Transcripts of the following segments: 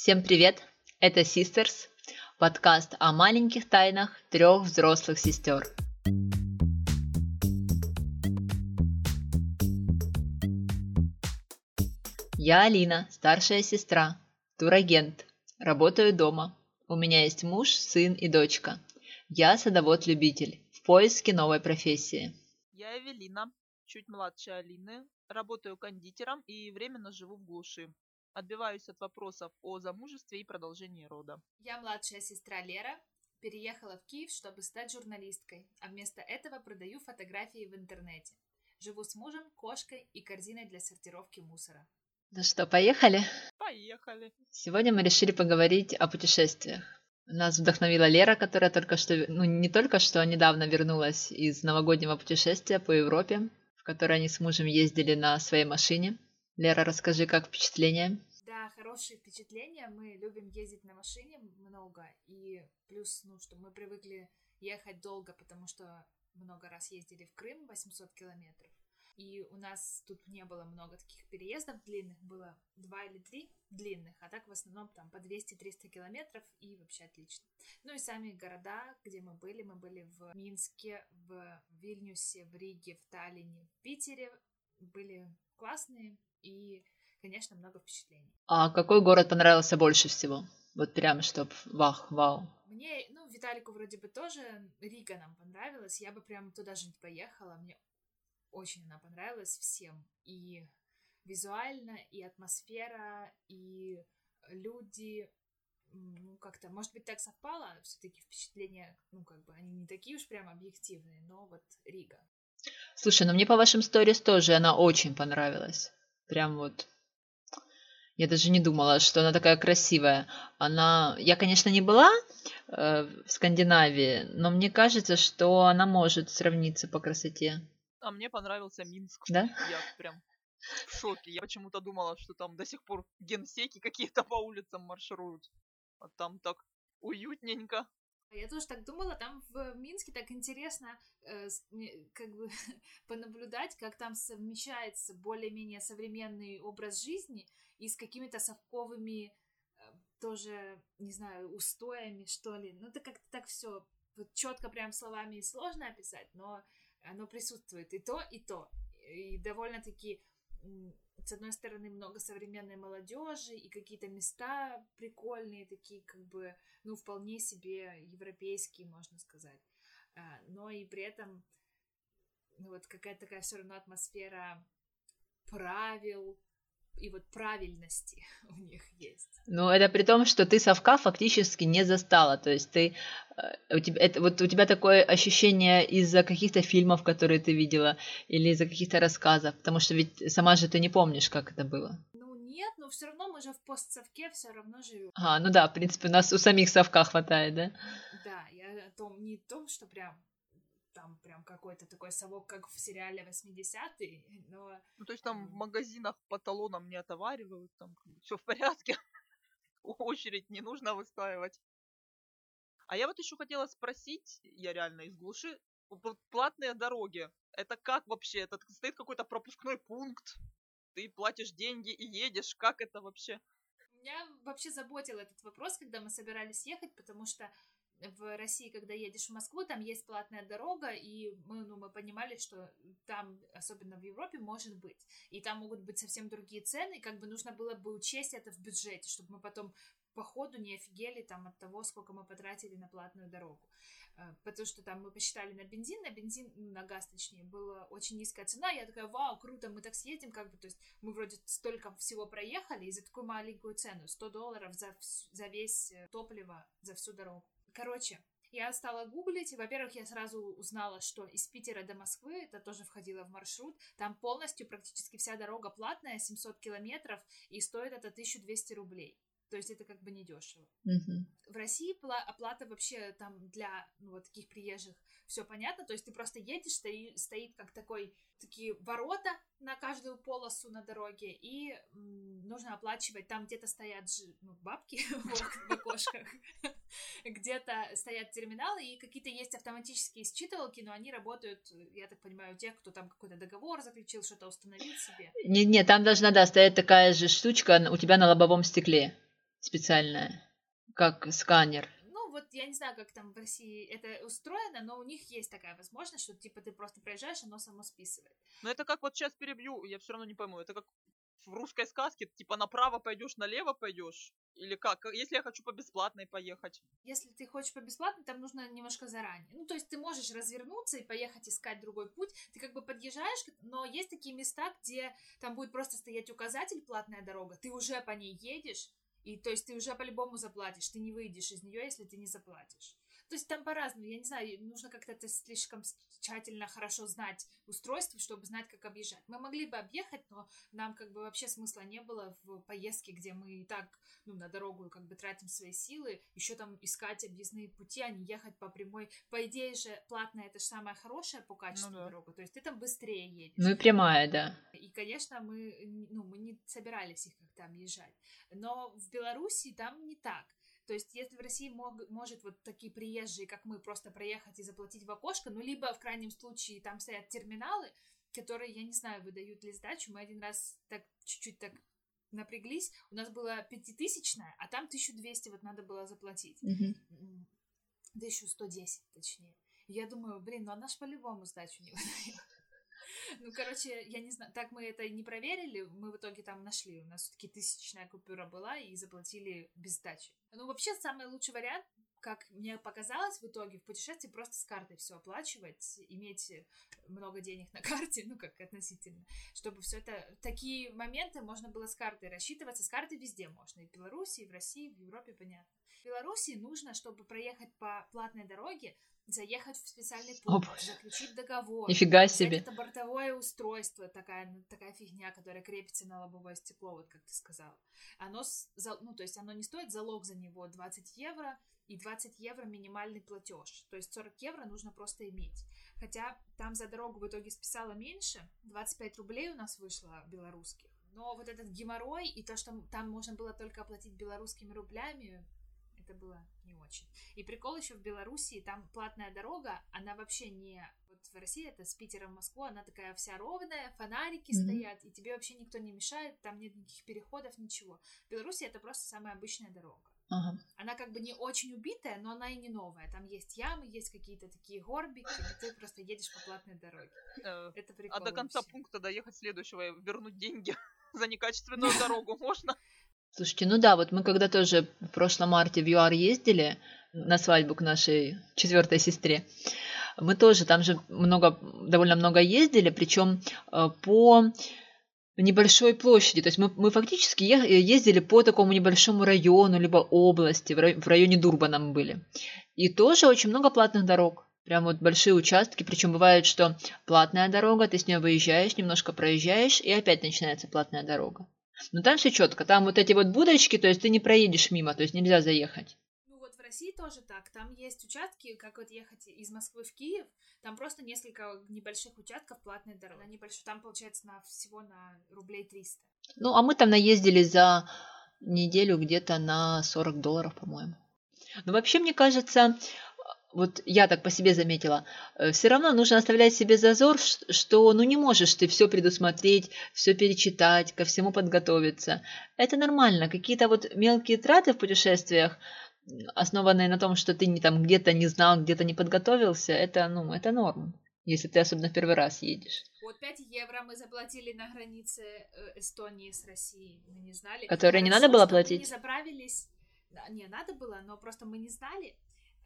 Всем привет! Это Sisters, подкаст о маленьких тайнах трех взрослых сестер. Я Алина, старшая сестра, турагент, работаю дома. У меня есть муж, сын и дочка. Я садовод-любитель в поиске новой профессии. Я Эвелина, чуть младше Алины, работаю кондитером и временно живу в глуши. Отбиваюсь от вопросов о замужестве и продолжении рода. Я младшая сестра Лера, переехала в Киев, чтобы стать журналисткой, а вместо этого продаю фотографии в интернете. Живу с мужем, кошкой и корзиной для сортировки мусора. Ну что, поехали? Поехали. Сегодня мы решили поговорить о путешествиях. Нас вдохновила Лера, которая только что, ну не только что, а недавно вернулась из новогоднего путешествия по Европе, в которое они с мужем ездили на своей машине. Лера, расскажи, как впечатление? Да, хорошие впечатления. Мы любим ездить на машине много. И плюс, ну, что мы привыкли ехать долго, потому что много раз ездили в Крым, 800 километров. И у нас тут не было много таких переездов длинных, было два или три длинных, а так в основном там по 200-300 километров и вообще отлично. Ну и сами города, где мы были, мы были в Минске, в Вильнюсе, в Риге, в Таллине, в Питере, были классные и, конечно, много впечатлений. А какой город понравился больше всего? Вот прям, чтоб вах, вау. Мне, ну, Виталику вроде бы тоже Рига нам понравилась, я бы прям туда жить поехала, мне очень она понравилась всем. И визуально, и атмосфера, и люди, ну, как-то, может быть, так совпало, все-таки впечатления, ну, как бы, они не такие уж прям объективные, но вот Рига. Слушай, ну мне по вашим сторис тоже она очень понравилась. Прям вот. Я даже не думала, что она такая красивая. Она, я, конечно, не была э, в Скандинавии, но мне кажется, что она может сравниться по красоте. А мне понравился Минск. Да? Я прям в шоке. Я почему-то думала, что там до сих пор генсеки какие-то по улицам маршируют. А там так уютненько. Я тоже так думала, там в Минске так интересно э, как бы понаблюдать, как там совмещается более-менее современный образ жизни и с какими-то совковыми э, тоже, не знаю, устоями, что ли. Ну, это как-то так все вот четко прям словами сложно описать, но оно присутствует и то, и то. И довольно-таки, с одной стороны, много современной молодежи и какие-то места прикольные, такие как бы, ну, вполне себе европейские, можно сказать. А, но и при этом, ну, вот какая-то такая все равно атмосфера правил, и вот правильности у них есть. Ну, это при том, что ты совка фактически не застала. То есть ты э, у тебя, это, вот у тебя такое ощущение из-за каких-то фильмов, которые ты видела, или из-за каких-то рассказов, потому что ведь сама же ты не помнишь, как это было. Ну нет, но все равно мы же в постсовке все равно живем. А, ну да, в принципе, у нас у самих совка хватает, да? Да, я о том, не о том, что прям там прям какой-то такой совок, как в сериале 80-е, но... Ну, то есть там в магазинах по талонам не отоваривают, там все в порядке, очередь не нужно выстаивать. А я вот еще хотела спросить, я реально из глуши, платные дороги, это как вообще? Это стоит какой-то пропускной пункт, ты платишь деньги и едешь, как это вообще? Меня вообще заботил этот вопрос, когда мы собирались ехать, потому что в России, когда едешь в Москву, там есть платная дорога, и мы, ну, мы понимали, что там, особенно в Европе, может быть. И там могут быть совсем другие цены, и как бы нужно было бы учесть это в бюджете, чтобы мы потом по ходу не офигели там от того, сколько мы потратили на платную дорогу. Э, потому что там мы посчитали на бензин, на бензин, ну, на газ точнее, была очень низкая цена. Я такая, вау, круто, мы так съедем, как бы, то есть мы вроде столько всего проехали, и за такую маленькую цену, 100 долларов за, за весь э, топливо, за всю дорогу. Короче, я стала гуглить, и, во-первых, я сразу узнала, что из Питера до Москвы, это тоже входило в маршрут, там полностью практически вся дорога платная, 700 километров, и стоит это 1200 рублей. То есть это как бы недешево. Мгм. В России пла- оплата вообще там для ну, вот таких приезжих все понятно. То есть ты просто едешь, стои- стоит как такой такие ворота на каждую полосу на дороге, и нужно оплачивать. Там где-то стоят же, ну, бабки в ок- в окошках, где-то стоят терминалы, и какие-то есть автоматические считывалки, но они работают, я так понимаю, у тех, кто там какой-то договор заключил, что-то установил себе. Не, не, там должна, да, стоять такая же штучка у тебя на лобовом стекле. специальная, как сканер. Вот я не знаю, как там в России это устроено, но у них есть такая возможность, что типа ты просто проезжаешь, оно само списывает. Но это как вот сейчас перебью, я все равно не пойму, это как в русской сказке, типа направо пойдешь, налево пойдешь? Или как? Если я хочу по бесплатной поехать? Если ты хочешь по бесплатно, там нужно немножко заранее. Ну, то есть ты можешь развернуться и поехать искать другой путь. Ты как бы подъезжаешь, но есть такие места, где там будет просто стоять указатель «платная дорога», ты уже по ней едешь, и то есть ты уже по-любому заплатишь, ты не выйдешь из нее, если ты не заплатишь. То есть там по-разному, я не знаю, нужно как-то это слишком тщательно хорошо знать устройство, чтобы знать, как объезжать. Мы могли бы объехать, но нам как бы вообще смысла не было в поездке, где мы и так ну, на дорогу как бы тратим свои силы, еще там искать объездные пути, а не ехать по прямой. По идее же, платная это же самая хорошая по качеству Ну да. дорога, то есть ты там быстрее едешь. Ну и прямая, да. И, конечно, мы, ну, мы не собирались их как-то объезжать. Но в Беларуси там не так. То есть, если в России мог- может вот такие приезжие, как мы, просто проехать и заплатить в окошко, ну, либо в крайнем случае там стоят терминалы, которые, я не знаю, выдают ли сдачу. Мы один раз так чуть-чуть так напряглись. У нас была пятитысячная, а там 1200 вот надо было заплатить. М, 1110, точнее. Я думаю, блин, ну она ж по-любому сдачу не выдает. Ну, короче, я не знаю, так мы это и не проверили, мы в итоге там нашли, у нас все-таки тысячная купюра была и заплатили без сдачи. Ну, вообще, самый лучший вариант, как мне показалось в итоге, в путешествии просто с картой все оплачивать, иметь много денег на карте, ну, как относительно, чтобы все это, такие моменты можно было с картой рассчитываться, с картой везде можно, и в Беларуси, и в России, в Европе, понятно. В Беларуси нужно, чтобы проехать по платной дороге, заехать в специальный пункт, заключить договор. Нифига себе. Это бортовое устройство, такая, ну, такая фигня, которая крепится на лобовое стекло, вот как ты сказал. Оно, ну, то есть оно не стоит, залог за него 20 евро, и 20 евро минимальный платеж. То есть 40 евро нужно просто иметь. Хотя там за дорогу в итоге списала меньше, 25 рублей у нас вышло белорусских. Но вот этот геморрой и то, что там можно было только оплатить белорусскими рублями, это было не очень. И прикол еще в Белоруссии, там платная дорога, она вообще не... Вот в России это с Питера в Москву, она такая вся ровная, фонарики Мгм. стоят, и тебе вообще никто не мешает, там нет никаких переходов, ничего. В Беларуси это просто самая обычная дорога. Ага. Она как бы не очень убитая, но она и не новая. Там есть ямы, есть какие-то такие горбики, и ты просто едешь по платной дороге. Э, Это прикол А до конца вообще. пункта доехать следующего и вернуть деньги за некачественную дорогу можно? Слушайте, ну да, вот мы когда тоже в прошлом марте в ЮАР ездили на свадьбу к нашей четвертой сестре, мы тоже там же много, довольно много ездили, причем э, по небольшой площади. То есть мы, мы фактически е- ездили по такому небольшому району, либо области, в районе Дурбана мы были. И тоже очень много платных дорог. Прям вот большие участки, причем бывает, что платная дорога, ты с нее выезжаешь, немножко проезжаешь, и опять начинается платная дорога. Но там все четко. Там вот эти вот будочки, то есть ты не проедешь мимо, то есть нельзя заехать. Ну вот в России тоже так. Там есть участки, как вот ехать из Москвы в Киев, там просто несколько небольших участков платной дороги. Она небольшая. Там получается на всего на рублей 300. Ну, а мы там наездили за неделю где-то на 40 долларов, по-моему. Но вообще, мне кажется, вот я так по себе заметила, все равно нужно оставлять себе зазор, что ну не можешь ты все предусмотреть, все перечитать, ко всему подготовиться. Это нормально. Какие-то вот мелкие траты в путешествиях, основанные на том, что ты не там где-то не знал, где-то не подготовился, это, ну, это норм, если ты особенно в первый раз едешь. Вот 5 евро мы заплатили на границе э, Эстонии с Россией. Мы не знали. Которые не надо было платить? не заправились. Не, надо было, но просто мы не знали.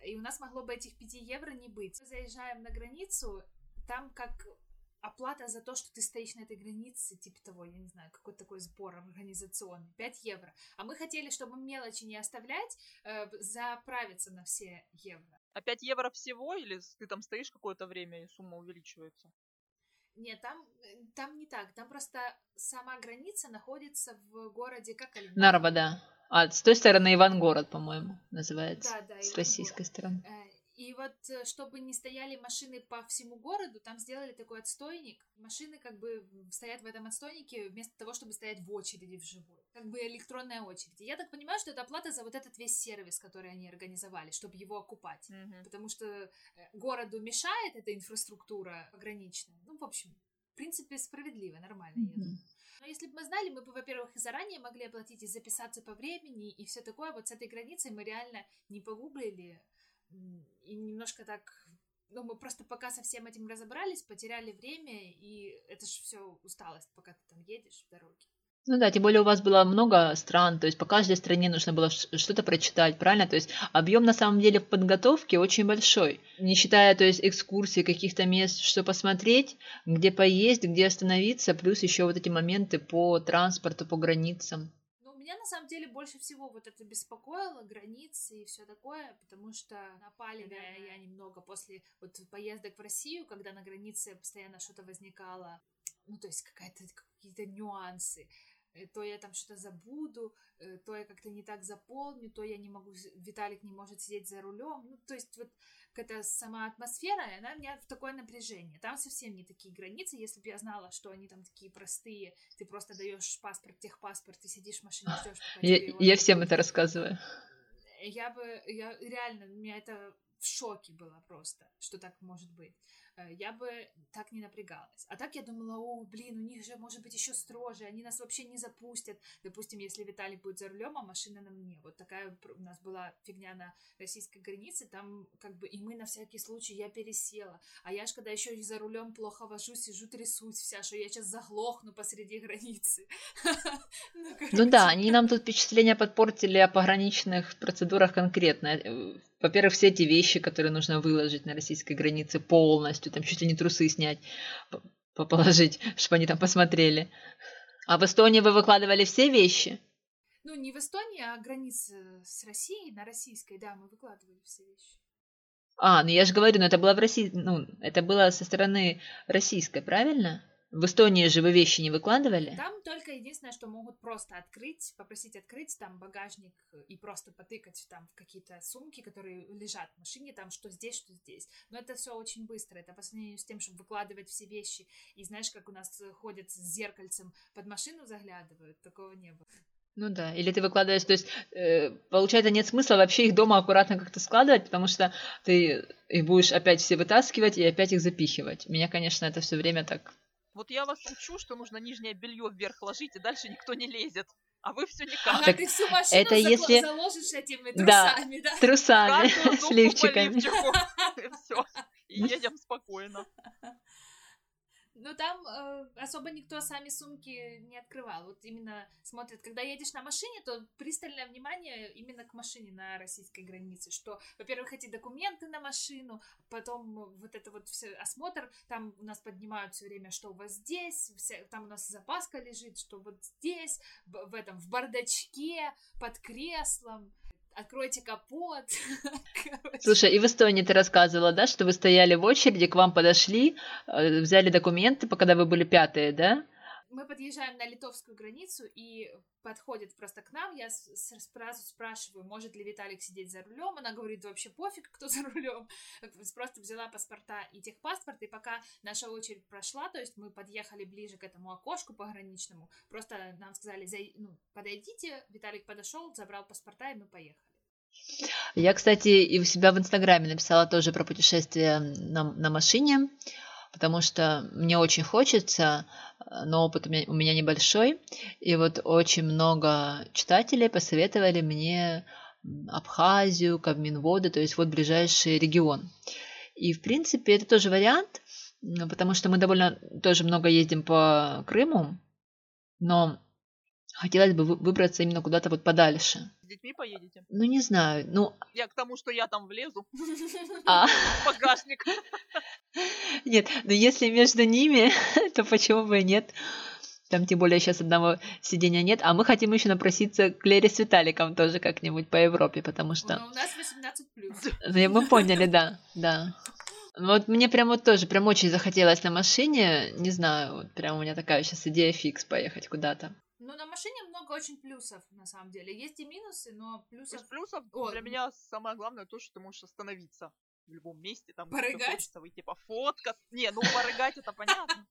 И у нас могло бы этих 5 евро не быть. Мы заезжаем на границу, там как оплата за то, что ты стоишь на этой границе, типа того, я не знаю, какой-то такой сбор организационный, 5 евро. А мы хотели, чтобы мелочи не оставлять, э, заправиться на все евро. А 5 евро всего или ты там стоишь какое-то время и сумма увеличивается? Нет, там, э, там не так. Там просто сама граница находится в городе как. Нарва, да. А с той стороны Ивангород, по-моему, называется. Да, да. с Ивангород. российской стороны. Э, И вот, э, чтобы не стояли машины по всему городу, там сделали такой отстойник. Машины как бы стоят в этом отстойнике вместо того, чтобы стоять в очереди вживую. Как бы электронная очередь. И я так понимаю, что это оплата за вот этот весь сервис, который они организовали, чтобы его окупать. Мгм. Потому что э, городу мешает эта инфраструктура пограничная. Ну, в общем, в принципе, справедливо, нормально, я думаю. Но если бы мы знали, мы бы, во-первых, и заранее могли оплатить, и записаться по времени, и все такое. Вот с этой границей мы реально не погуглили, и немножко так ну, мы просто пока со всем этим разобрались, потеряли время, и это же все усталость, пока ты там едешь в дороге. Ну да, тем более у вас было много стран, то есть по каждой стране нужно было что-то прочитать, правильно? То есть объем на самом деле подготовки очень большой, не считая, то есть экскурсии каких-то мест, что посмотреть, где поесть, где остановиться, плюс еще вот эти моменты по транспорту, по границам. Ну, меня на самом деле больше всего вот это беспокоило, границы и все такое, потому что напали да, я немного после вот поездок в Россию, когда на границе постоянно что-то возникало, ну, то есть какая-то какие-то нюансы. Э, то я там что-то забуду, э, то я как-то не так заполню, то я не могу, Виталик не может сидеть за рулем. Ну, то есть вот эта сама атмосфера, она меня в такое напряжение. Там совсем не такие границы. Если бы я знала, что они там такие простые, ты просто даешь паспорт, техпаспорт, ты сидишь в машине, ждешь, пока я, тебе Я всем это рассказываю. Я бы, я реально, меня это в шоке было просто, что так может быть. Э, я бы так не напрягалась. А так я думала, о, блин, у них же может быть еще строже, они нас вообще не запустят. Допустим, если Виталий будет за рулем, а машина на мне. Вот такая у нас была фигня на российской границе, там как бы и мы на всякий случай, я пересела. А я ж когда еще и за рулем плохо вожу, сижу, трясусь вся, что я сейчас заглохну посреди границы. Ну, ну да, они нам тут впечатление подпортили о пограничных процедурах конкретно. Во-первых, все эти вещи, которые нужно выложить на российской границе полностью, там чуть ли не трусы снять, положить, чтобы они там посмотрели. А в Эстонии вы выкладывали все вещи? Ну, не в Эстонии, а границе с Россией, на российской, да, мы выкладывали все вещи. А, ну я же говорю, ну это было в России, ну, это было со стороны российской, правильно? В Эстонии же вы вещи не выкладывали? Там только единственное, что могут просто открыть, попросить открыть там багажник и просто потыкать там в какие-то сумки, которые лежат в машине, там что здесь, что здесь. Но это все очень быстро. Это по сравнению с тем, чтобы выкладывать все вещи. И знаешь, как у нас ходят с зеркальцем под машину заглядывают, такого не было. Ну да, или ты выкладываешь, то есть э, получается нет смысла вообще их дома аккуратно как-то складывать, потому что ты их будешь опять все вытаскивать и опять их запихивать. Меня, конечно, это все время так вот я вас учу, что нужно нижнее белье вверх ложить, и дальше никто не лезет. А вы все никак. Ага, ты всю машину это если... заложишь этими трусами, да? да? трусами, с лифчиками. И все, и едем спокойно. Но там э, особо никто сами сумки не открывал. Вот именно смотрят, когда едешь на машине, то пристальное внимание именно к машине на российской границе, что, во-первых, эти документы на машину, потом вот это вот все осмотр, там у нас поднимают все время, что у вас здесь, вся, там у нас запаска лежит, что вот здесь, в, этом, в бардачке, под креслом, откройте капот. Слушай, и в Эстонии ты рассказывала, да, что вы стояли в очереди, к вам подошли, э, взяли документы, когда вы были пятые, да? Мы подъезжаем на литовскую границу и подходит просто к нам. Я сразу спрашиваю, может ли Виталик сидеть за рулем. Она говорит, вообще пофиг, кто за рулем. Просто взяла паспорта и техпаспорт, и пока наша очередь прошла, то есть мы подъехали ближе к этому окошку пограничному, просто нам сказали, ну, подойдите, Виталик подошел, забрал паспорта, и мы поехали. Я, кстати, и у себя в Инстаграме написала тоже про путешествие на, на машине потому что мне очень хочется, но опыт у меня, у меня небольшой, и вот очень много читателей посоветовали мне Абхазию, Кабминводы, то есть вот ближайший регион. И, в принципе, это тоже вариант, потому что мы довольно тоже много ездим по Крыму, но хотелось бы выбраться именно куда-то вот подальше детьми поедете? Ну, не знаю. Ну... Я к тому, что я там влезу. А. В багажник. Нет, но если между ними, то почему бы и нет? Там тем более сейчас одного сидения нет. А мы хотим еще напроситься к Лере с Виталиком тоже как-нибудь по Европе, потому что... Ну, у нас 18 плюс. Ну, мы поняли, да, да. Вот мне прям вот тоже прям очень захотелось на машине, не знаю, вот прям у меня такая сейчас идея фикс поехать куда-то. Ну, на машине много очень плюсов, на самом деле. Есть и минусы, но плюсов... Из плюсов О, для меня самое главное то, что ты можешь остановиться в любом месте. Там, порыгать? Хочется выйти пофоткаться. Не, ну порыгать это понятно.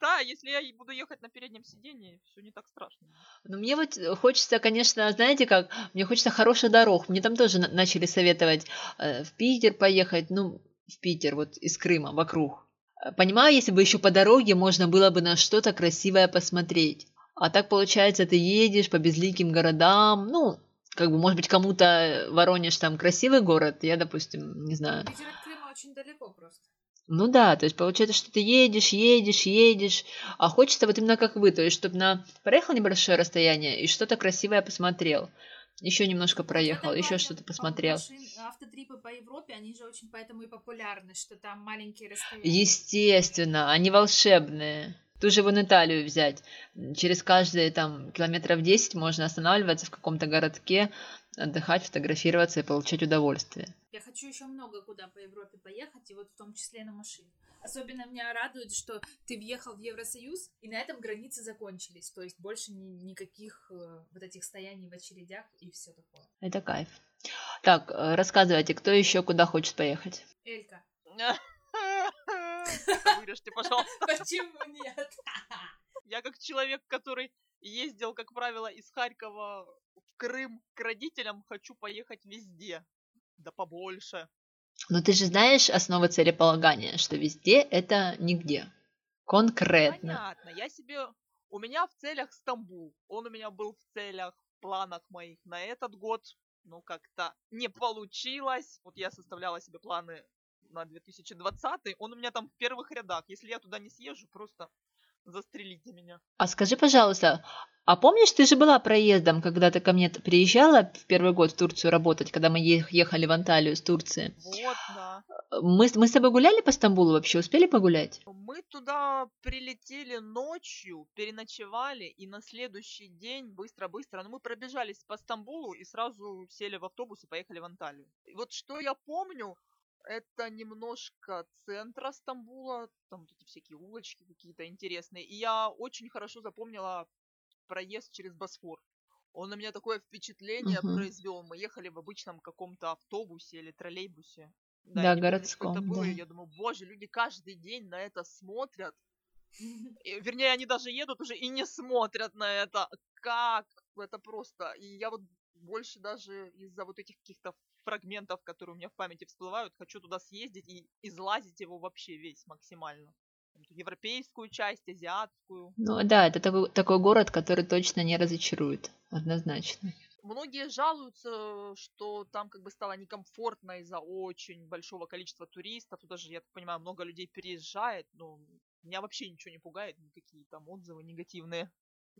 Да, если я буду ехать на переднем сиденье, все не так страшно. Ну, мне вот хочется, конечно, знаете как, мне хочется хороших дорог. Мне там тоже начали советовать э, в Питер поехать. Ну, в Питер, вот из Крыма, вокруг. Понимаю, если бы еще по дороге можно было бы на что-то красивое посмотреть. А так, получается, ты едешь по безликим городам, ну, как бы, может быть, кому-то Воронеж там красивый город, я, допустим, не знаю. Питер от Крыма очень далеко просто. Ну да, то есть получается, что ты едешь, едешь, едешь, а хочется вот именно как вы, то есть чтобы на проехал небольшое расстояние и что-то красивое посмотрел, еще немножко проехал, Вот это еще что-то по- посмотрел. автотрипы по Европе, они же очень поэтому и популярны, что там маленькие расстояния. Естественно, они волшебные. Ту же вон Италию взять. Через каждые там километров 10 можно останавливаться в каком-то городке, отдыхать, фотографироваться и получать удовольствие. Я хочу еще много куда по Европе поехать, и вот в том числе на машине. Особенно меня радует, что ты въехал в Евросоюз, и на этом границы закончились. То есть больше ни- никаких э, вот этих стояний в очередях и все такое. Это кайф. Так, э, рассказывайте, кто еще куда хочет поехать? Элька, вырежьте, пожалуйста. почему нет? Я как человек, который ездил, как правило, из Харькова в Крым к родителям, хочу поехать везде. Да побольше. Но ты же знаешь основы целеполагания, что везде это нигде. Конкретно. Понятно. Я себе... У меня в целях Стамбул. Он у меня был в целях, в планах моих на этот год. Но как-то не получилось. Вот я составляла себе планы на 2020. Он у меня там в первых рядах. Если я туда не съезжу, просто застрелите меня. А скажи, пожалуйста, а помнишь, ты же была проездом, когда ты ко мне приезжала в первый год в Турцию работать, когда мы ехали в Анталию с Турции? Вот, да. Мы, мы с тобой гуляли по Стамбулу вообще? Успели погулять? Мы туда прилетели ночью, переночевали, и на следующий день быстро-быстро, ну мы пробежались по Стамбулу и сразу сели в автобус и поехали в Анталию. И вот что я помню, это немножко центра Стамбула, там вот эти всякие улочки какие-то интересные. И я очень хорошо запомнила проезд через Босфор. Он на меня такое впечатление Мгм. произвел. Мы ехали в обычном каком-то автобусе или троллейбусе. Да, помню, что городском, это было. да. Я думаю, боже, люди каждый день на это смотрят. И, вернее, они даже едут уже и не смотрят на это. Как? Это просто... И я вот больше даже из-за вот этих каких-то фрагментов, которые у меня в памяти всплывают, хочу туда съездить и излазить его вообще весь максимально. Европейскую часть, азиатскую. Ну да, это такой, такой город, который точно не разочарует, однозначно. Многие жалуются, что там как бы стало некомфортно из-за очень большого количества туристов. Туда же, я так понимаю, много людей переезжает, но меня вообще ничего не пугает, никакие там отзывы негативные.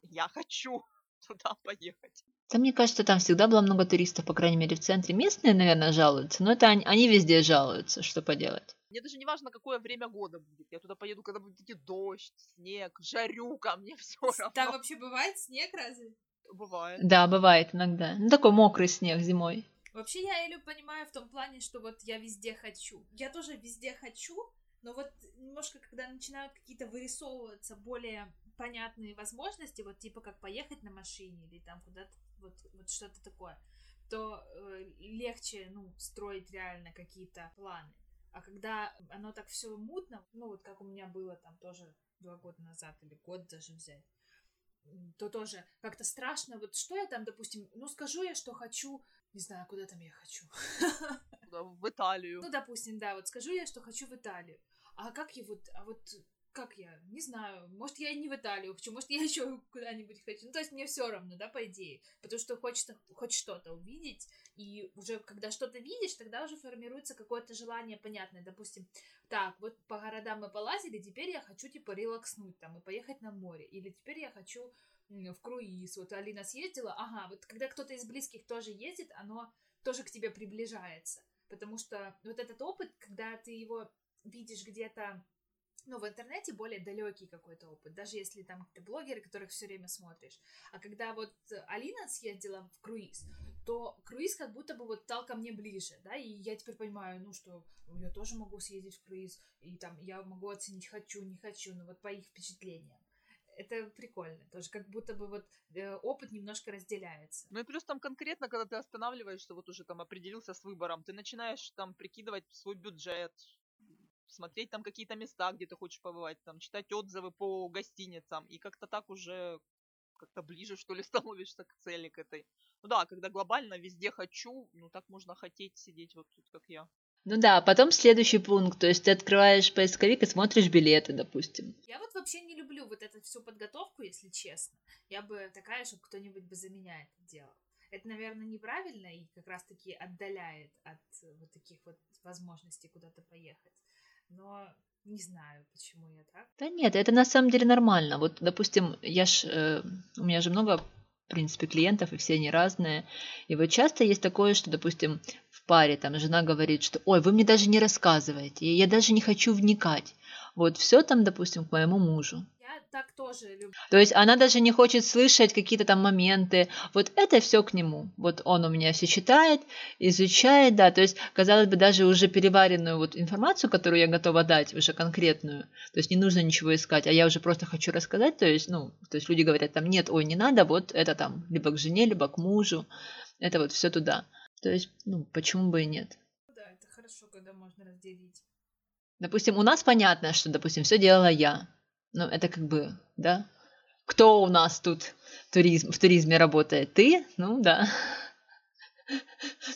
Я хочу туда поехать. Да мне кажется, там всегда было много туристов, по крайней мере, в центре. Местные, наверное, жалуются, но это они, они везде жалуются, что поделать. Мне даже не важно, какое время года будет. Я туда поеду, когда будет идти дождь, снег, жарюка, мне все равно. Там вообще бывает снег разве? Бывает. Да, бывает иногда. Ну, такой мокрый снег зимой. Вообще я Элю понимаю в том плане, что вот я везде хочу. Я тоже везде хочу, но вот немножко, когда начинают какие-то вырисовываться более понятные возможности, вот типа как поехать на машине или там куда-то вот, вот что-то такое, то э, легче, ну, строить реально какие-то планы. А когда оно так все мутно, ну вот как у меня было там тоже два года назад или год даже взять, то тоже как-то страшно. Вот что я там, допустим, ну скажу я, что хочу, не знаю, куда там я хочу. В Италию. Ну, допустим, да, вот скажу я, что хочу в Италию. А как я вот, а вот как я, не знаю, может, я не в Италию хочу, может, я еще куда-нибудь хочу. Ну, то есть мне все равно, да, по идее. Потому что хочется хоть что-то увидеть, и уже когда что-то видишь, тогда уже формируется какое-то желание понятное. Допустим, так, вот по городам мы полазили, теперь я хочу, типа, релакснуть там и поехать на море. Или теперь я хочу в круиз. Вот Алина съездила, ага, вот когда кто-то из близких тоже ездит, оно тоже к тебе приближается. Потому что вот этот опыт, когда ты его видишь где-то ну, в интернете более далекий какой-то опыт, даже если там какие-то блогеры, которых все время смотришь. А когда вот Алина съездила в круиз, то круиз как будто бы вот стал ко мне ближе, да, и я теперь понимаю, ну, что я тоже могу съездить в круиз, и там я могу оценить хочу, не хочу, ну, вот по их впечатлениям. Это прикольно, тоже как будто бы вот э, опыт немножко разделяется. Ну и плюс там конкретно, когда ты останавливаешься, вот уже там определился с выбором, ты начинаешь там прикидывать свой бюджет, смотреть там какие-то места, где ты хочешь побывать, там читать отзывы по гостиницам, и как-то так уже как-то ближе, что ли, становишься к цели к этой. Ну да, когда глобально везде хочу, ну так можно хотеть сидеть вот тут, как я. Ну да, потом следующий пункт, то есть ты открываешь поисковик и смотришь билеты, допустим. Я вот вообще не люблю вот эту всю подготовку, если честно. Я бы такая, чтобы кто-нибудь бы за меня это делал. Это, наверное, неправильно и как раз-таки отдаляет от вот таких вот возможностей куда-то поехать. Но не знаю, почему я так. Да нет, это на самом деле нормально. Вот, допустим, я ж, э, у меня же много, в принципе, клиентов, и все они разные. И вот часто есть такое, что, допустим, в паре там жена говорит, что «Ой, вы мне даже не рассказываете, я даже не хочу вникать». Вот все там, допустим, к моему мужу так тоже люблю. То есть она даже не хочет слышать какие-то там моменты. Вот это все к нему. Вот он у меня все читает, изучает, да. То есть, казалось бы, даже уже переваренную вот информацию, которую я готова дать, уже конкретную. То есть не нужно ничего искать, а я уже просто хочу рассказать. То есть, ну, то есть люди говорят там, нет, ой, не надо, вот это там либо к жене, либо к мужу. Это вот все туда. То есть, ну, почему бы и нет? Да, это хорошо, когда можно разделить. Допустим, у нас понятно, что, допустим, все делала я. Ну, это как бы, да? Кто у нас тут туризм, в туризме работает? Ты? Ну, да.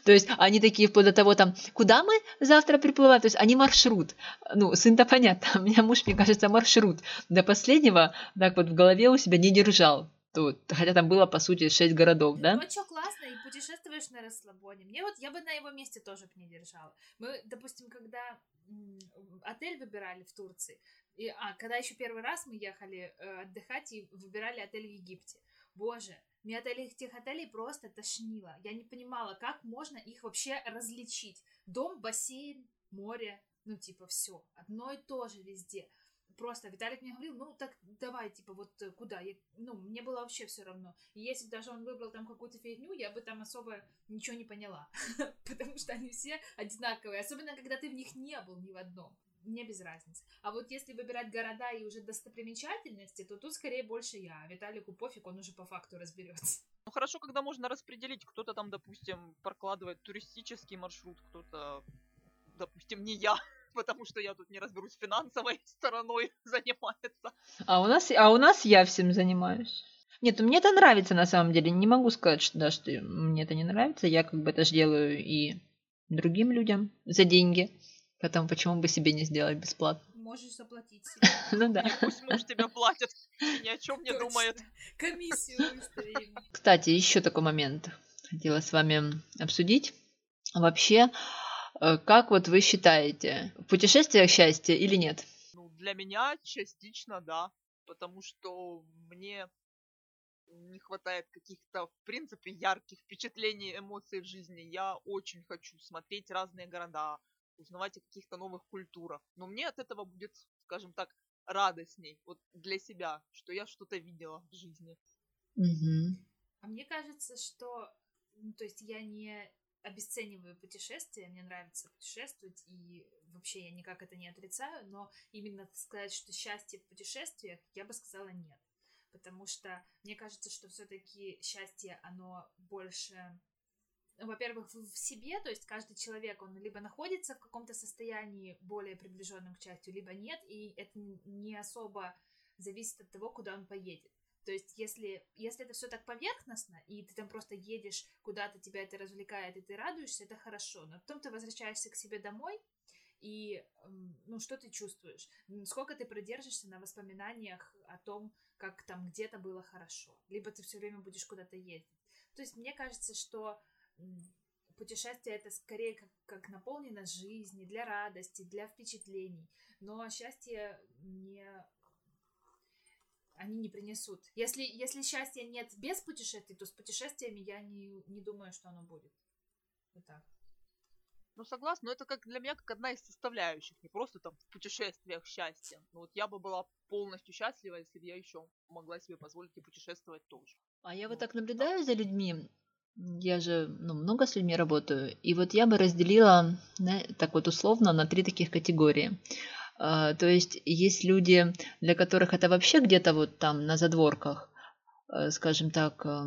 То есть они такие вплоть до того, там, куда мы завтра приплываем? То есть они маршрут. Ну, сын-то понятно. У меня муж, мне кажется, маршрут. До последнего так вот в голове у себя не держал. Тут, хотя там было, по сути, шесть городов, да? Ну, что, классно, и путешествуешь на расслабоне. Мне вот, я бы на его месте тоже бы не держала. Мы, допустим, когда отель выбирали в Турции, и, а, когда еще первый раз мы ехали э, отдыхать и выбирали отель в Египте. Боже, мне от этих отелей просто тошнило. Я не понимала, как можно их вообще различить. Дом, бассейн, море, ну типа все, одно и то же везде. Просто Виталик мне говорил, ну так давай, типа, вот э, куда? Я, ну, мне было вообще все равно. И если бы даже он выбрал там какую-то фигню, я бы там особо ничего не поняла. Потому что они все одинаковые. Особенно, когда ты в них не был ни в одном мне без разницы. А вот если выбирать города и уже достопримечательности, то тут скорее больше я. Виталику пофиг, он уже по факту разберется. Ну хорошо, когда можно распределить, кто-то там, допустим, прокладывает туристический маршрут, кто-то, допустим, не я, потому что я тут не разберусь финансовой стороной занимается. А у нас, а у нас я всем занимаюсь. Нет, мне это нравится на самом деле. Не могу сказать, что, да, что мне это не нравится. Я как бы это же делаю и другим людям за деньги. Поэтому почему бы себе не сделать бесплатно? Можешь заплатить себе. Ну да. Пусть муж тебя платит, ни о чем не думает. Комиссию выставим. Кстати, еще такой момент хотела с вами обсудить. Вообще, как вот вы считаете, в путешествиях счастье или нет? Ну, для меня частично да, потому что мне не хватает каких-то, в принципе, ярких впечатлений, эмоций в жизни. Я очень хочу смотреть разные города, узнавать о каких-то новых культурах. Но мне от этого будет, скажем так, радостней, вот для себя, что я что-то видела в жизни. Угу. А мне кажется, что, ну, то есть я не обесцениваю путешествия, мне нравится путешествовать, и вообще я никак это не отрицаю, но именно сказать, что счастье в путешествиях, я бы сказала нет. Потому что мне кажется, что все-таки счастье, оно больше во-первых, в себе, то есть каждый человек, он либо находится в каком-то состоянии более приближенном к счастью, либо нет, и это не особо зависит от того, куда он поедет. То есть, если, если это все так поверхностно, и ты там просто едешь куда-то, тебя это развлекает, и ты радуешься, это хорошо. Но потом ты возвращаешься к себе домой, и, ну, что ты чувствуешь? Сколько ты продержишься на воспоминаниях о том, как там где-то было хорошо? Либо ты все время будешь куда-то ездить. То есть, мне кажется, что путешествие это скорее как, как наполненность жизни, для радости, для впечатлений. Но счастье не они не принесут. Если, если счастья нет без путешествий, то с путешествиями я не, не думаю, что оно будет. Вот так. Ну, согласна, но это как для меня как одна из составляющих, не просто там в путешествиях счастья. Ну, вот я бы была полностью счастлива, если бы я еще могла себе позволить и путешествовать тоже. А я вот так наблюдаю за людьми, я же ну, много с людьми работаю, и вот я бы разделила да, так вот условно на три таких категории. А, то есть есть люди, для которых это вообще где-то вот там на задворках, а, скажем так, а,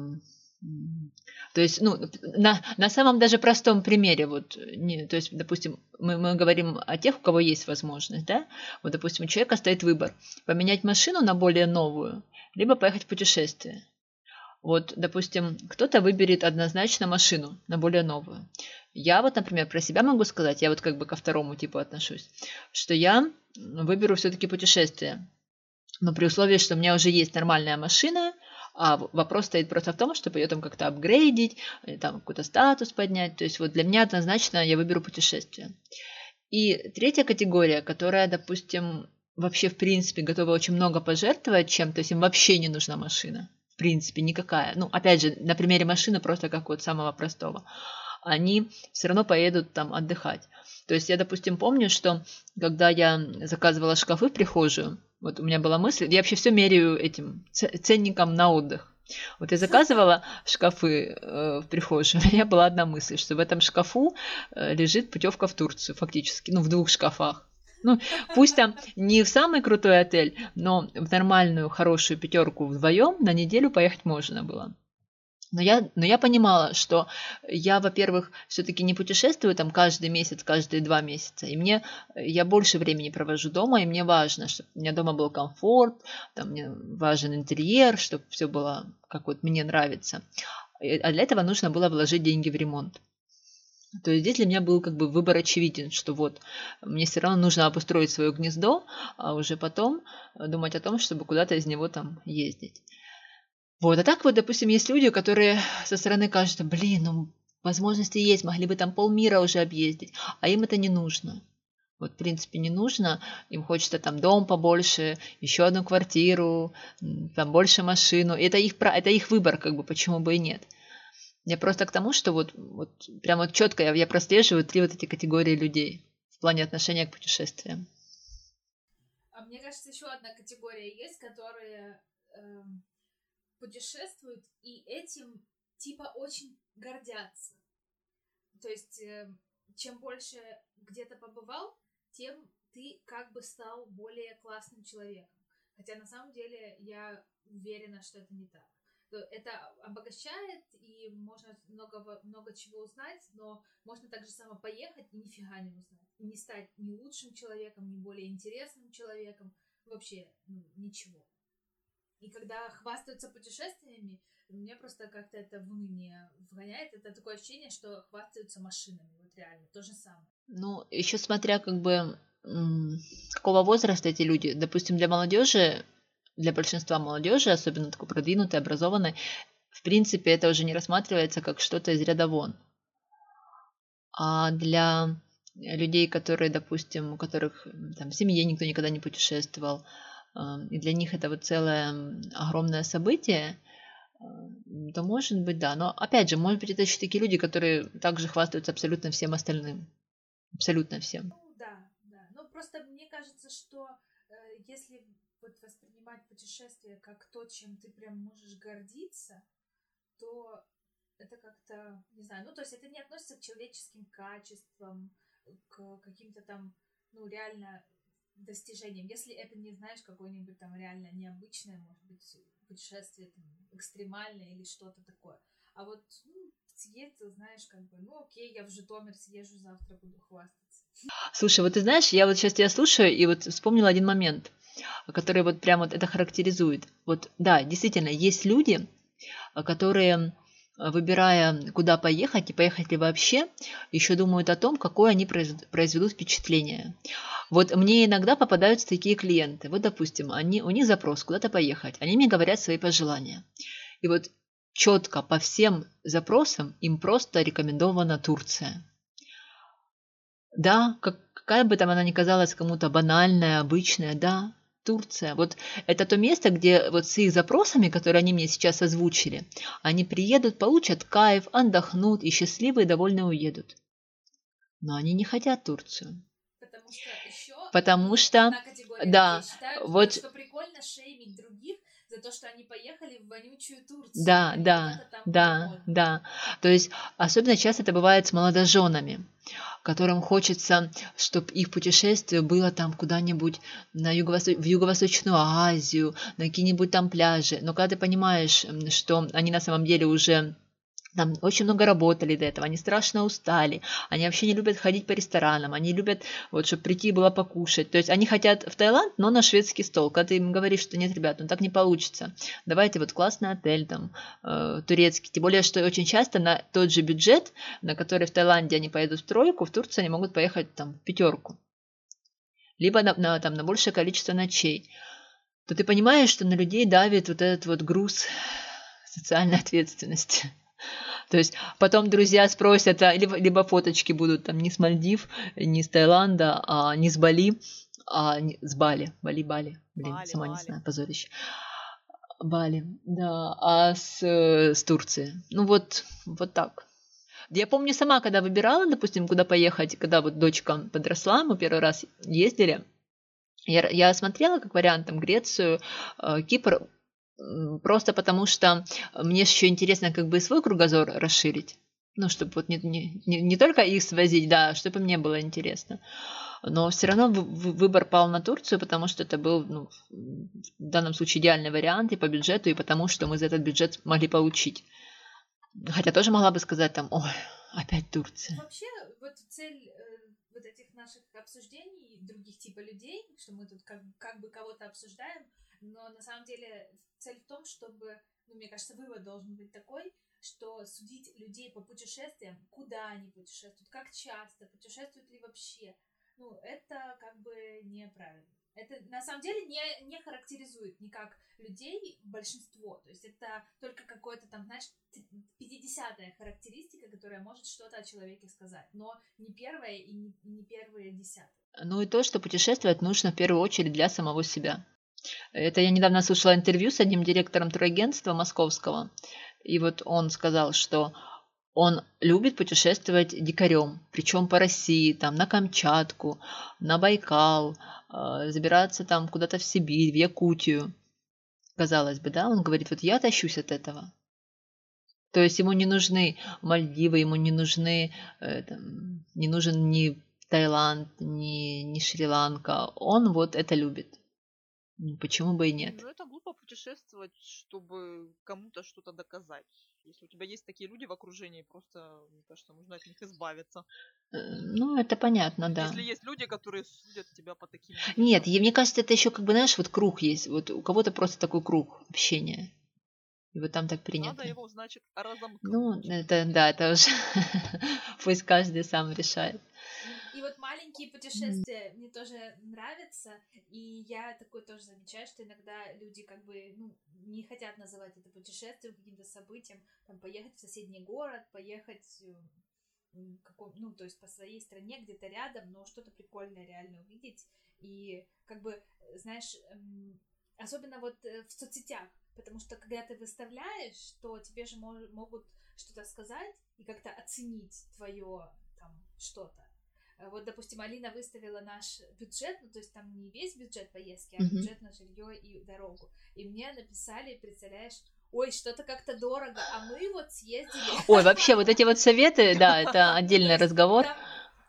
то есть, ну, на, на самом даже простом примере, вот, не, то есть, допустим, мы, мы говорим о тех, у кого есть возможность, да, вот, допустим, у человека стоит выбор, поменять машину на более новую, либо поехать в путешествие. Вот, допустим, кто-то выберет однозначно машину на более новую. Я вот, например, про себя могу сказать, я вот как бы ко второму типу отношусь, что я выберу все-таки путешествие. Но при условии, что у меня уже есть нормальная машина, а вопрос стоит просто в том, чтобы ее там как-то апгрейдить, там какой-то статус поднять. То есть вот для меня однозначно я выберу путешествие. И третья категория, которая, допустим, вообще в принципе готова очень много пожертвовать чем-то, то есть им вообще не нужна машина. В принципе, никакая. Ну, опять же, на примере машины просто как вот самого простого. Они все равно поедут там отдыхать. То есть я, допустим, помню, что когда я заказывала шкафы в прихожую, вот у меня была мысль, я вообще все меряю этим ценником на отдых. Вот я заказывала шкафы э, в прихожей, у меня была одна мысль, что в этом шкафу э, лежит путевка в Турцию, фактически, ну, в двух шкафах. Ну, пусть там не в самый крутой отель, но в нормальную, хорошую пятерку вдвоем на неделю поехать можно было. Но я, но я понимала, что я, во-первых, все-таки не путешествую там каждый месяц, каждые два месяца. И мне, я больше времени провожу дома, и мне важно, чтобы у меня дома был комфорт, там мне важен интерьер, чтобы все было, как вот мне нравится. А для этого нужно было вложить деньги в ремонт. То есть здесь для меня был как бы выбор очевиден, что вот мне все равно нужно обустроить свое гнездо, а уже потом думать о том, чтобы куда-то из него там ездить. Вот, а так вот, допустим, есть люди, которые со стороны кажутся, блин, ну, возможности есть, могли бы там полмира уже объездить, а им это не нужно. Вот, в принципе, не нужно. Им хочется там дом побольше, еще одну квартиру, там больше машину. Это их, это их выбор, как бы, почему бы и нет. Я просто к тому, что вот, вот прямо вот четко я, я прослеживаю три вот эти категории людей в плане отношения к путешествиям. А мне кажется, еще одна категория есть, которая э, путешествуют и этим типа очень гордятся. То есть, э, чем больше где-то побывал, тем ты как бы стал более классным человеком. Хотя на самом деле я уверена, что это не так. Это обогащает, и можно много, много чего узнать, но можно также само поехать и нифига не узнать. И не стать ни лучшим человеком, ни более интересным человеком, вообще ну, ничего. И когда хвастаются путешествиями, мне просто как-то это в уныние вгоняет. Это такое ощущение, что хвастаются машинами. Вот реально, то же самое. Ну, еще смотря как бы какого возраста эти люди. Допустим, для молодежи, для большинства молодежи, особенно такой продвинутой, образованной, в принципе, это уже не рассматривается как что-то из ряда вон. А для людей, которые, допустим, у которых там в семье никто никогда не путешествовал, и для них это вот целое огромное событие, то может быть, да. Но опять же, может быть, это еще такие люди, которые также хвастаются абсолютно всем остальным. Абсолютно всем. Ну, да, да. Ну, просто мне кажется, что э, если вот воспринимать путешествие как то, чем ты прям можешь гордиться, то это как-то, не знаю, ну, то есть это не относится к человеческим качествам, к каким-то там, ну, реально достижением. Если это не знаешь какое-нибудь там реально необычное, может быть, путешествие там, экстремальное или что-то такое. А вот ну, съездил, знаешь, как бы, ну окей, я в Житомир съезжу завтра, буду хвастаться. Слушай, вот ты знаешь, я вот сейчас тебя слушаю и вот вспомнила один момент, который вот прям вот это характеризует. Вот да, действительно, есть люди, которые выбирая, куда поехать и поехать ли вообще, еще думают о том, какое они произведут впечатление. Вот мне иногда попадаются такие клиенты. Вот, допустим, они, у них запрос куда-то поехать. Они мне говорят свои пожелания. И вот четко по всем запросам им просто рекомендована Турция. Да, как, какая бы там она ни казалась кому-то банальная, обычная, да, Турция. Вот это то место, где вот с их запросами, которые они мне сейчас озвучили, они приедут, получат кайф, отдохнут и счастливые и довольны уедут. Но они не хотят Турцию. Потому что еще Потому что, да, считают, вот что прикольно шеймить других за то, что они поехали в вонючую Турцию. Да, да, да, да. То есть особенно часто это бывает с молодоженами, которым хочется, чтобы их путешествие было там куда-нибудь на юго в Юго-Восточную Азию, на какие-нибудь там пляжи. Но когда ты понимаешь, что они на самом деле уже там очень много работали до этого, они страшно устали, они вообще не любят ходить по ресторанам, они любят, вот, чтобы прийти было покушать. То есть они хотят в Таиланд, но на шведский стол. Когда ты им говоришь, что нет, ребят, ну так не получится. Давайте вот классный отель там, э, турецкий. Тем более, что очень часто на тот же бюджет, на который в Таиланде они поедут в тройку, в Турции они могут поехать там в пятерку. Либо на, на, там, на большее количество ночей. То ты понимаешь, что на людей давит вот этот вот груз социальной ответственности. То есть потом друзья спросят, а, либо, либо фоточки будут там не с Мальдив, не с Таиланда, а не с Бали, а не, с Бали. Бали, Бали. Блин, Бали, сама Бали. не знаю, позорище. Бали, да, а с, э, с Турции. Ну вот, вот так. Я помню сама, когда выбирала, допустим, куда поехать, когда вот дочка подросла, мы первый раз ездили, я, я смотрела как вариант там Грецию, э, Кипр, просто потому что мне еще интересно как бы свой кругозор расширить. Ну, чтобы вот не, не, не, только их свозить, да, чтобы мне было интересно. Но все равно вы- вы- выбор пал на Турцию, потому что это был ну, в данном случае идеальный вариант и по бюджету, и потому что мы за этот бюджет могли получить. Хотя тоже могла бы сказать там, ой, опять Турция. Вообще, вот цель э, вот этих наших обсуждений других типа людей, что мы тут как, как бы кого-то обсуждаем, но на самом деле цель в том, чтобы, ну, мне кажется, вывод должен быть такой, что судить людей по путешествиям, куда они путешествуют, как часто, путешествуют ли вообще, ну, это как бы неправильно. Это на самом деле не, не характеризует никак людей большинство. То есть это только какой-то там, знаешь, 50-я характеристика, которая может что-то о человеке сказать. Но не первая и не, не первые десятые. Ну и то, что путешествовать нужно в первую очередь для самого себя. Это я недавно слушала интервью с одним директором турагентства московского. И вот он сказал, что он любит путешествовать дикарем, причем по России, там на Камчатку, на Байкал, э, забираться там куда-то в Сибирь, в Якутию. Казалось бы, да, он говорит, вот я тащусь от этого. То есть ему не нужны Мальдивы, ему не нужны, э, там, не нужен ни Таиланд, ни, ни Шри-Ланка. Он вот это любит. Ну, Почему бы и нет? Ну, это глупо путешествовать, чтобы кому-то что-то доказать. Если у тебя есть такие люди в окружении, просто, мне кажется, нужно от них избавиться. Э, Ну, это понятно, да. Если есть люди, которые судят тебя по таким... Нет, и мне кажется, это еще как бы, знаешь, вот круг есть. Вот у кого-то просто такой круг общения. И вот там так принято. Надо его, значит, разомкнуть. Ну, это да, это уже пусть каждый сам решает. И вот маленькие путешествия мне тоже нравятся, и я такое тоже замечаю, что иногда люди как бы ну, не хотят называть это путешествием, каким-то событием, там, поехать в соседний город, поехать э, каком, ну, то есть по своей стране, где-то рядом, но что-то прикольное реально увидеть. И как бы, знаешь, эм, особенно вот э, в соцсетях, потому что когда ты выставляешь, то тебе же мож- могут что-то сказать и как-то оценить твое там что-то. Э, Вот, допустим, Алина выставила наш бюджет, ну, то есть там не весь бюджет поездки, а бюджет на жилье и дорогу. И мне написали, представляешь, ой, что-то как-то дорого, а мы вот съездили. Ой, вообще, вот эти вот советы, да, это отдельный разговор. там-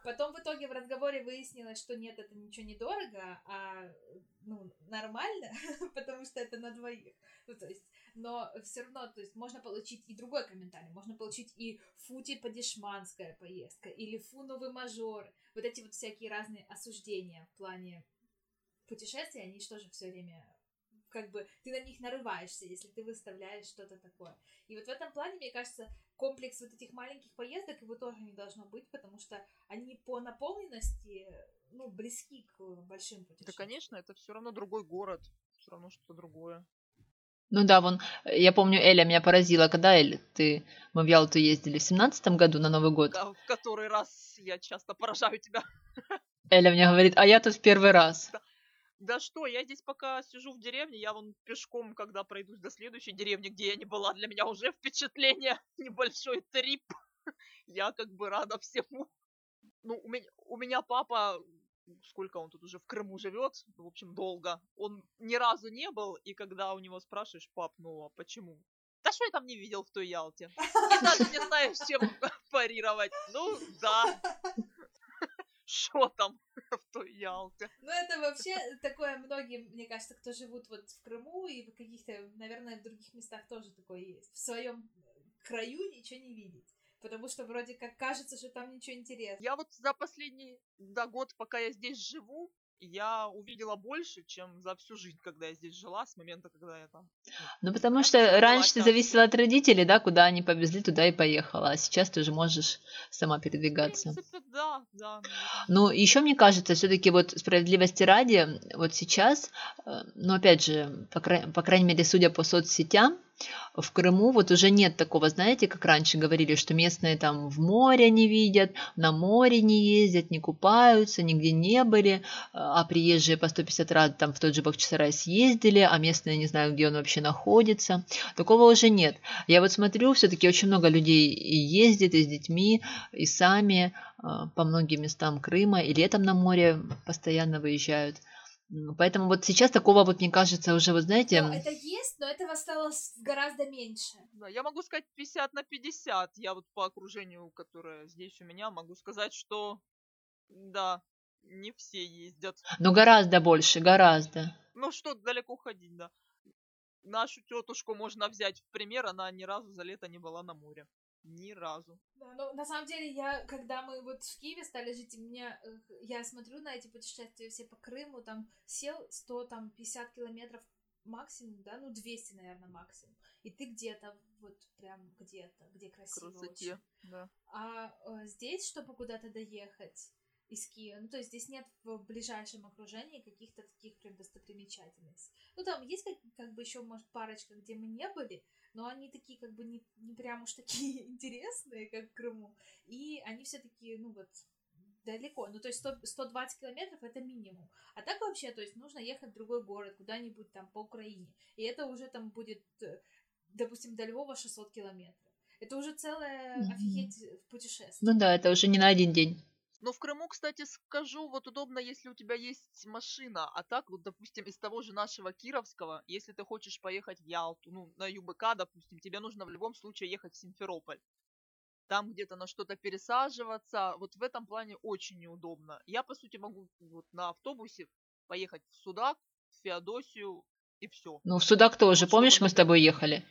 Потом в итоге в разговоре выяснилось, что нет, это ничего не дорого, а ну, нормально, потому что это на двоих. Ну, то есть, но все равно, то есть, можно получить и другой комментарий, можно получить и фу, типа, дешманская поездка, или фу, новый мажор. Вот эти вот всякие разные осуждения в плане путешествий, они что же все время как бы ты на них нарываешься, если ты выставляешь что-то такое. И вот в этом плане, мне кажется, комплекс вот этих маленьких поездок его тоже не должно быть, потому что они по наполненности, ну, близки к большим Да, путешествиям. конечно, это все равно другой город. Все равно что-то другое. Ну да, вон, я помню, Эля меня поразила, когда, Эль, ты, мы в Ялту ездили в семнадцатом году на Новый год. Да, в который раз я часто поражаю тебя. Эля мне говорит, а я тут в первый раз. Да что, я здесь пока сижу в деревне, я вон пешком, когда пройдусь до следующей деревни, где я не была, для меня уже впечатление, небольшой трип. Я как бы рада всему. Ну, у меня, у меня папа, сколько он тут уже в Крыму живет, в общем, долго, он ни разу не был, и когда у него спрашиваешь, пап, ну а почему? Да что я там не видел в той Ялте? И даже не знаешь, чем парировать. Ну, да. Что там в той Ялте? Ну, это вообще такое многим, мне кажется, кто живут вот в Крыму и в каких-то, наверное, в других местах тоже такое есть. В своем краю ничего не видеть. Потому что вроде как кажется, что там ничего интересного. Я вот за последний да, год, пока я здесь живу, я увидела больше, чем за всю жизнь, когда я здесь жила, с момента, когда я там... Ну, потому я что раньше ты зависела от родителей, да, куда они повезли, туда и поехала. А сейчас ты уже можешь сама В передвигаться. принципе, да, да. Ну, еще мне кажется, все-таки вот справедливости ради, вот сейчас, э, ну, опять же, по, кра- по крайней мере, судя по соцсетям, в Крыму вот уже нет такого, знаете, как раньше говорили, что местные там в море не видят, на море не ездят, не купаются, нигде не были, а приезжие по 150 раз там в тот же Бахчисарай съездили, а местные не знают, где он вообще находится. Такого уже нет. Я вот смотрю, все-таки очень много людей и ездит, и с детьми, и сами а, по многим местам Крыма, и летом на море постоянно выезжают. Поэтому вот сейчас такого вот, мне кажется, уже, вы знаете, Но это есть, но этого стало гораздо меньше. Да, я могу сказать 50 на 50. Я вот по окружению, которое здесь у меня, могу сказать, что да, не все ездят. ну гораздо больше, гораздо. Ну что далеко ходить, да. Нашу тетушку можно взять в пример, она ни разу за лето не была на море. Ни разу. Да, но на самом деле я, когда мы вот в Киеве стали жить, и меня, э, я смотрю на эти путешествия все по Крыму, там сел 100, там 50 километров максимум, да, ну 200, наверное, максимум. И ты где-то, вот прям где-то, где красиво красоте. очень. Да. А э, здесь, чтобы куда-то доехать из Киева, ну то есть здесь нет в ближайшем окружении каких-то таких прям достопримечательностей. Ну там есть как, как бы еще, может, парочка, где мы не были, но они такие как бы не, не прям уж такие интересные, как в Крыму. И они все таки ну вот, далеко. Ну, то есть 100 120 километров это минимум. А так вообще, то есть нужно ехать в другой город, куда-нибудь там по Украине. И это уже там будет, э, допустим, до Львова 600 километров. Это уже целое Мгм. офигеть э, путешествие. Ну да, это уже не на один день. Но в Крыму, кстати, скажу, вот удобно, если у тебя есть машина. А так, вот, допустим, из того же нашего Кировского, если ты хочешь поехать в Ялту, ну, на ЮБК, допустим, тебе нужно в любом случае ехать в Симферополь. Там где-то на что-то пересаживаться. Вот в этом плане очень неудобно. Я, по сути, могу вот на автобусе поехать в Судак, в Феодосию и все. Ну, в Судак тоже, Вот помнишь, мы с тобой ехали?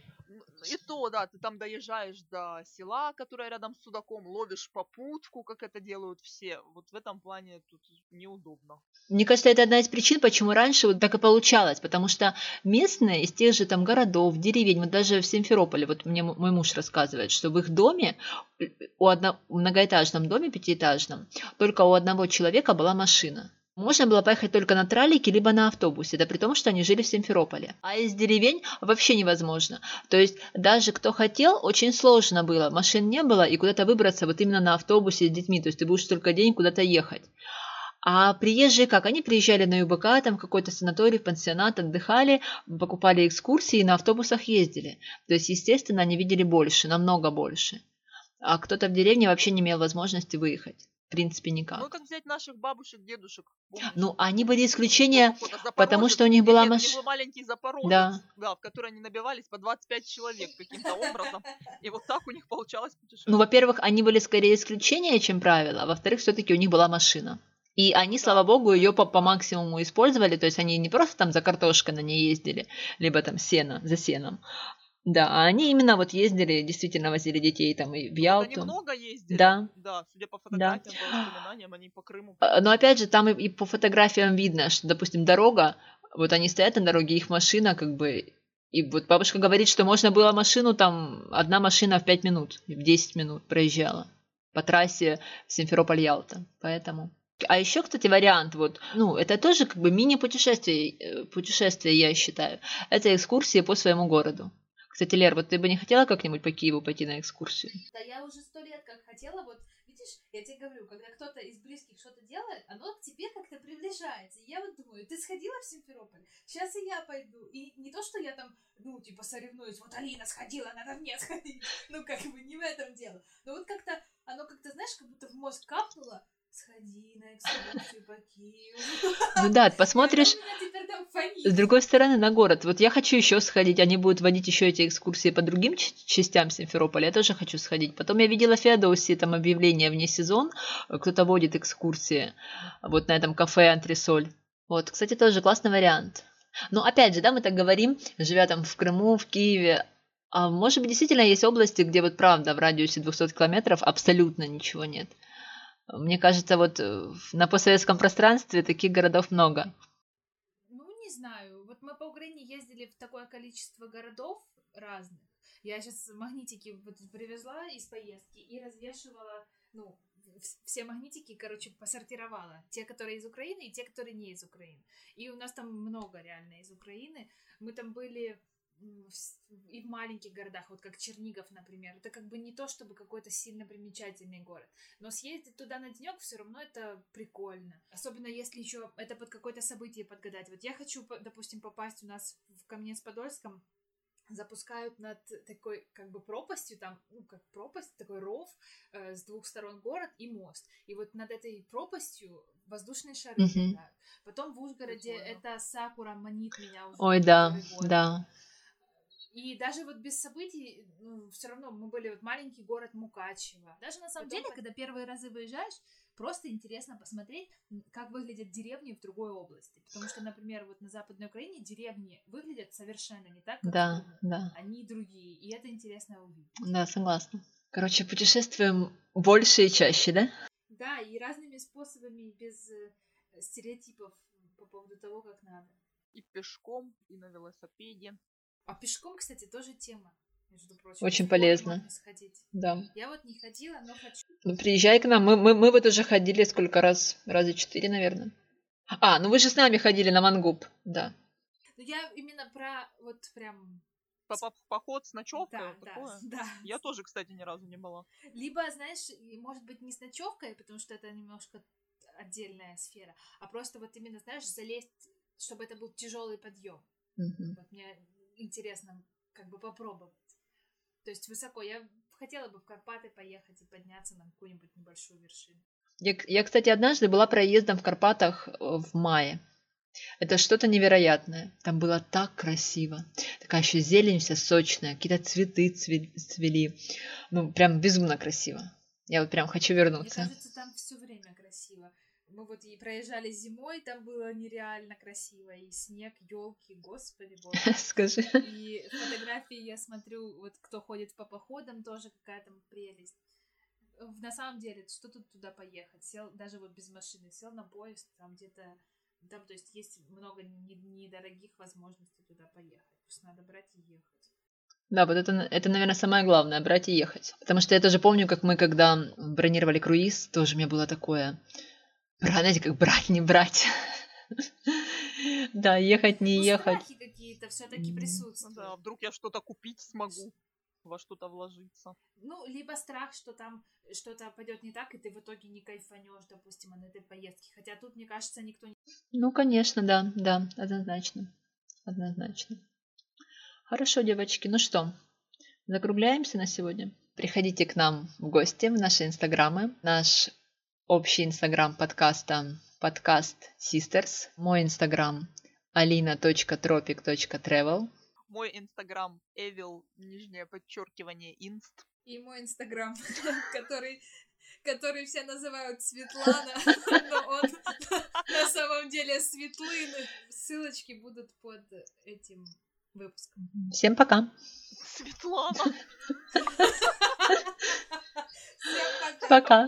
И то, да, ты там доезжаешь до села, которое рядом с Судаком, ловишь попутку, как это делают все. Вот в этом плане тут неудобно. Мне кажется, это одна из причин, почему раньше вот так и получалось, потому что местные из тех же там городов, деревень, вот даже в Симферополе, вот мне мой муж рассказывает, что в их доме, э, у одно, в многоэтажном доме, пятиэтажном, только у одного человека была машина. Можно было поехать только на тралике, либо на автобусе, да при том, что они жили в Симферополе. А из деревень вообще невозможно. То есть даже кто хотел, очень сложно было. Машин не было, и куда-то выбраться вот именно на автобусе с детьми. То есть ты будешь только день куда-то ехать. А приезжие как? Они приезжали на ЮБК, там в какой-то санаторий, в пансионат, отдыхали, покупали экскурсии и на автобусах ездили. То есть, естественно, они видели больше, намного больше. А кто-то в деревне вообще не имел возможности выехать. В принципе, никак. Ну, как взять наших бабушек, дедушек. помнишь? Ну, они были исключения, Какой-то потому Запорожец, что у них была нет, у маш- них был маленький запорожец, Да. да, в который они набивались по 25 человек каким-то образом. И вот так у них получалось Ну, путешествие. во-первых, они были скорее исключения, чем правило. Во-вторых, все-таки у них была машина. И они, Да. слава богу, ее по, по максимуму использовали. То есть они не просто там за картошкой на ней ездили, либо там сено, за сеном. Да, а они именно вот ездили, действительно возили детей там и в Ялту. Они много ездили. Да. Да, судя по фотографиям, по воспоминаниям, они по Крыму. А, Но опять же, там и, и по фотографиям видно, что, допустим, дорога, вот они стоят на дороге, их машина как бы... И вот бабушка говорит, что можно было машину там, одна машина в 5 минут, в 10 минут проезжала по трассе Симферополь-Ялта. Поэтому... А еще, кстати, вариант, вот, ну, это тоже как бы мини-путешествие, э, путешествие, я считаю. Это экскурсии по своему городу. Кстати, Лер, вот ты бы не хотела как-нибудь по Киеву пойти на экскурсию? Да я уже сто лет как хотела, вот видишь, я тебе говорю, когда кто-то из близких что-то делает, оно к тебе как-то приближается. И я вот думаю, ты сходила в Симферополь? Сейчас и я пойду. И не то, что я там, ну, типа, соревнуюсь, вот Алина сходила, надо мне сходить. Ну, как бы не в этом дело. Но вот как-то, оно как-то, знаешь, как будто в мозг капнуло, сходи на экскурсию по Киеву. Ну да, посмотришь. С другой стороны, на город. Вот я хочу еще сходить. Они будут водить еще эти экскурсии по другим частям Симферополя. Я тоже хочу сходить. Потом я видела в Феодосии там объявление вне сезон. Кто-то водит экскурсии. Вот на этом кафе Антресоль. Вот, кстати, тоже классный вариант. Но опять же, да, мы так говорим, живя там в Крыму, в Киеве. А может быть, действительно есть области, где вот правда в радиусе 200 километров абсолютно ничего нет. Мне кажется, вот э, на постсоветском пространстве таких городов много. Ну, не знаю. Вот мы по Украине ездили в такое количество городов разных. Я сейчас магнитики вот привезла из поездки и развешивала, ну, все магнитики, короче, посортировала. Те, которые из Украины, и те, которые не из Украины. И у нас там много реально из Украины. Мы там были и в маленьких городах, вот как Чернигов, например, это как бы не то, чтобы какой-то сильно примечательный город, но съездить туда на денек все равно это прикольно, особенно если еще это под какое-то событие подгадать. Вот я хочу, допустим, попасть у нас в Камнец-Подольском, запускают над такой как бы пропастью, там, ну, как пропасть, такой ров, э, с двух сторон город и мост. И вот над этой пропастью воздушные шары летают. Потом в Ужгороде Прикольно. это Сакура манит меня уже. Ой, да, год. да. И даже вот без событий, ну, все равно мы были вот маленький город Мукачево. Даже на самом Потом деле, по- когда первые разы выезжаешь, просто интересно посмотреть, как выглядят деревни в другой области. Потому что, например, вот на Западной Украине деревни выглядят совершенно не так, как Да, да, Они другие, и это интересно увидеть. да, согласна. Короче, путешествуем больше и чаще, да? Да, и разными способами, без э, стереотипов по поводу того, как надо. И пешком, и на велосипеде. А пешком, кстати, тоже тема, между прочим. Очень полезно. Да. Я вот не ходила, но хочу. Ну, приезжай к нам. Мы, мы, мы вот уже ходили сколько раз? Раза четыре, наверное. А, ну вы же с нами ходили на Мангуб, да. Но я именно про вот прям... По- по- Поход с ночевкой, Да, вот да, такое. да. Я тоже, кстати, ни разу не была. Либо, знаешь, может быть, не с ночевкой, потому что это немножко отдельная сфера, а просто вот именно, знаешь, залезть, чтобы это был тяжелый подъем. Мгм. Вот мне интересно как бы попробовать. То есть высоко. Я хотела бы в Карпаты поехать и подняться на какую-нибудь небольшую вершину. Я, я, кстати, однажды была проездом в Карпатах э, в мае. Это что-то невероятное. Там было так красиво. Такая еще зелень вся сочная, какие-то цветы цве- цвели. Ну, прям безумно красиво. Я вот прям хочу Мне вернуться. кажется, там все время красиво. Мы вот и проезжали зимой, там было нереально красиво. И снег, елки, господи боже. Скажи. И фотографии я смотрю, вот кто ходит по походам, тоже какая там прелесть. На самом деле, что тут туда поехать? Сел даже вот без машины, сел на поезд, там где-то, там, то есть есть много не- недорогих возможностей туда поехать. Просто надо брать и ехать. Да, вот это, это, наверное, самое главное, брать и ехать. Потому что я тоже помню, как мы, когда бронировали круиз, тоже у меня было такое, знаете, как брать, не брать. Да, ехать, не Ну, ехать. какие-то все-таки. Ну присутствуют. да, вдруг я что-то купить смогу, во что-то вложиться. Ну, либо страх, что там что-то пойдет не так, и ты в итоге не кайфанешь, допустим, от этой поездки. Хотя тут, мне кажется, никто не... Ну, конечно, да, да, однозначно. Однозначно. Хорошо, девочки, ну что, закругляемся на сегодня. Приходите к нам в гости в наши инстаграмы. Наш общий инстаграм подкаста подкаст Sisters. Мой инстаграм alina.tropic.travel. Мой инстаграм evil, нижнее подчеркивание, инст. И мой инстаграм, который, который все называют Светлана, но он на самом деле Светлын. Ссылочки будут под этим выпуском. Всем пока. Светлана. Всем пока! Пока.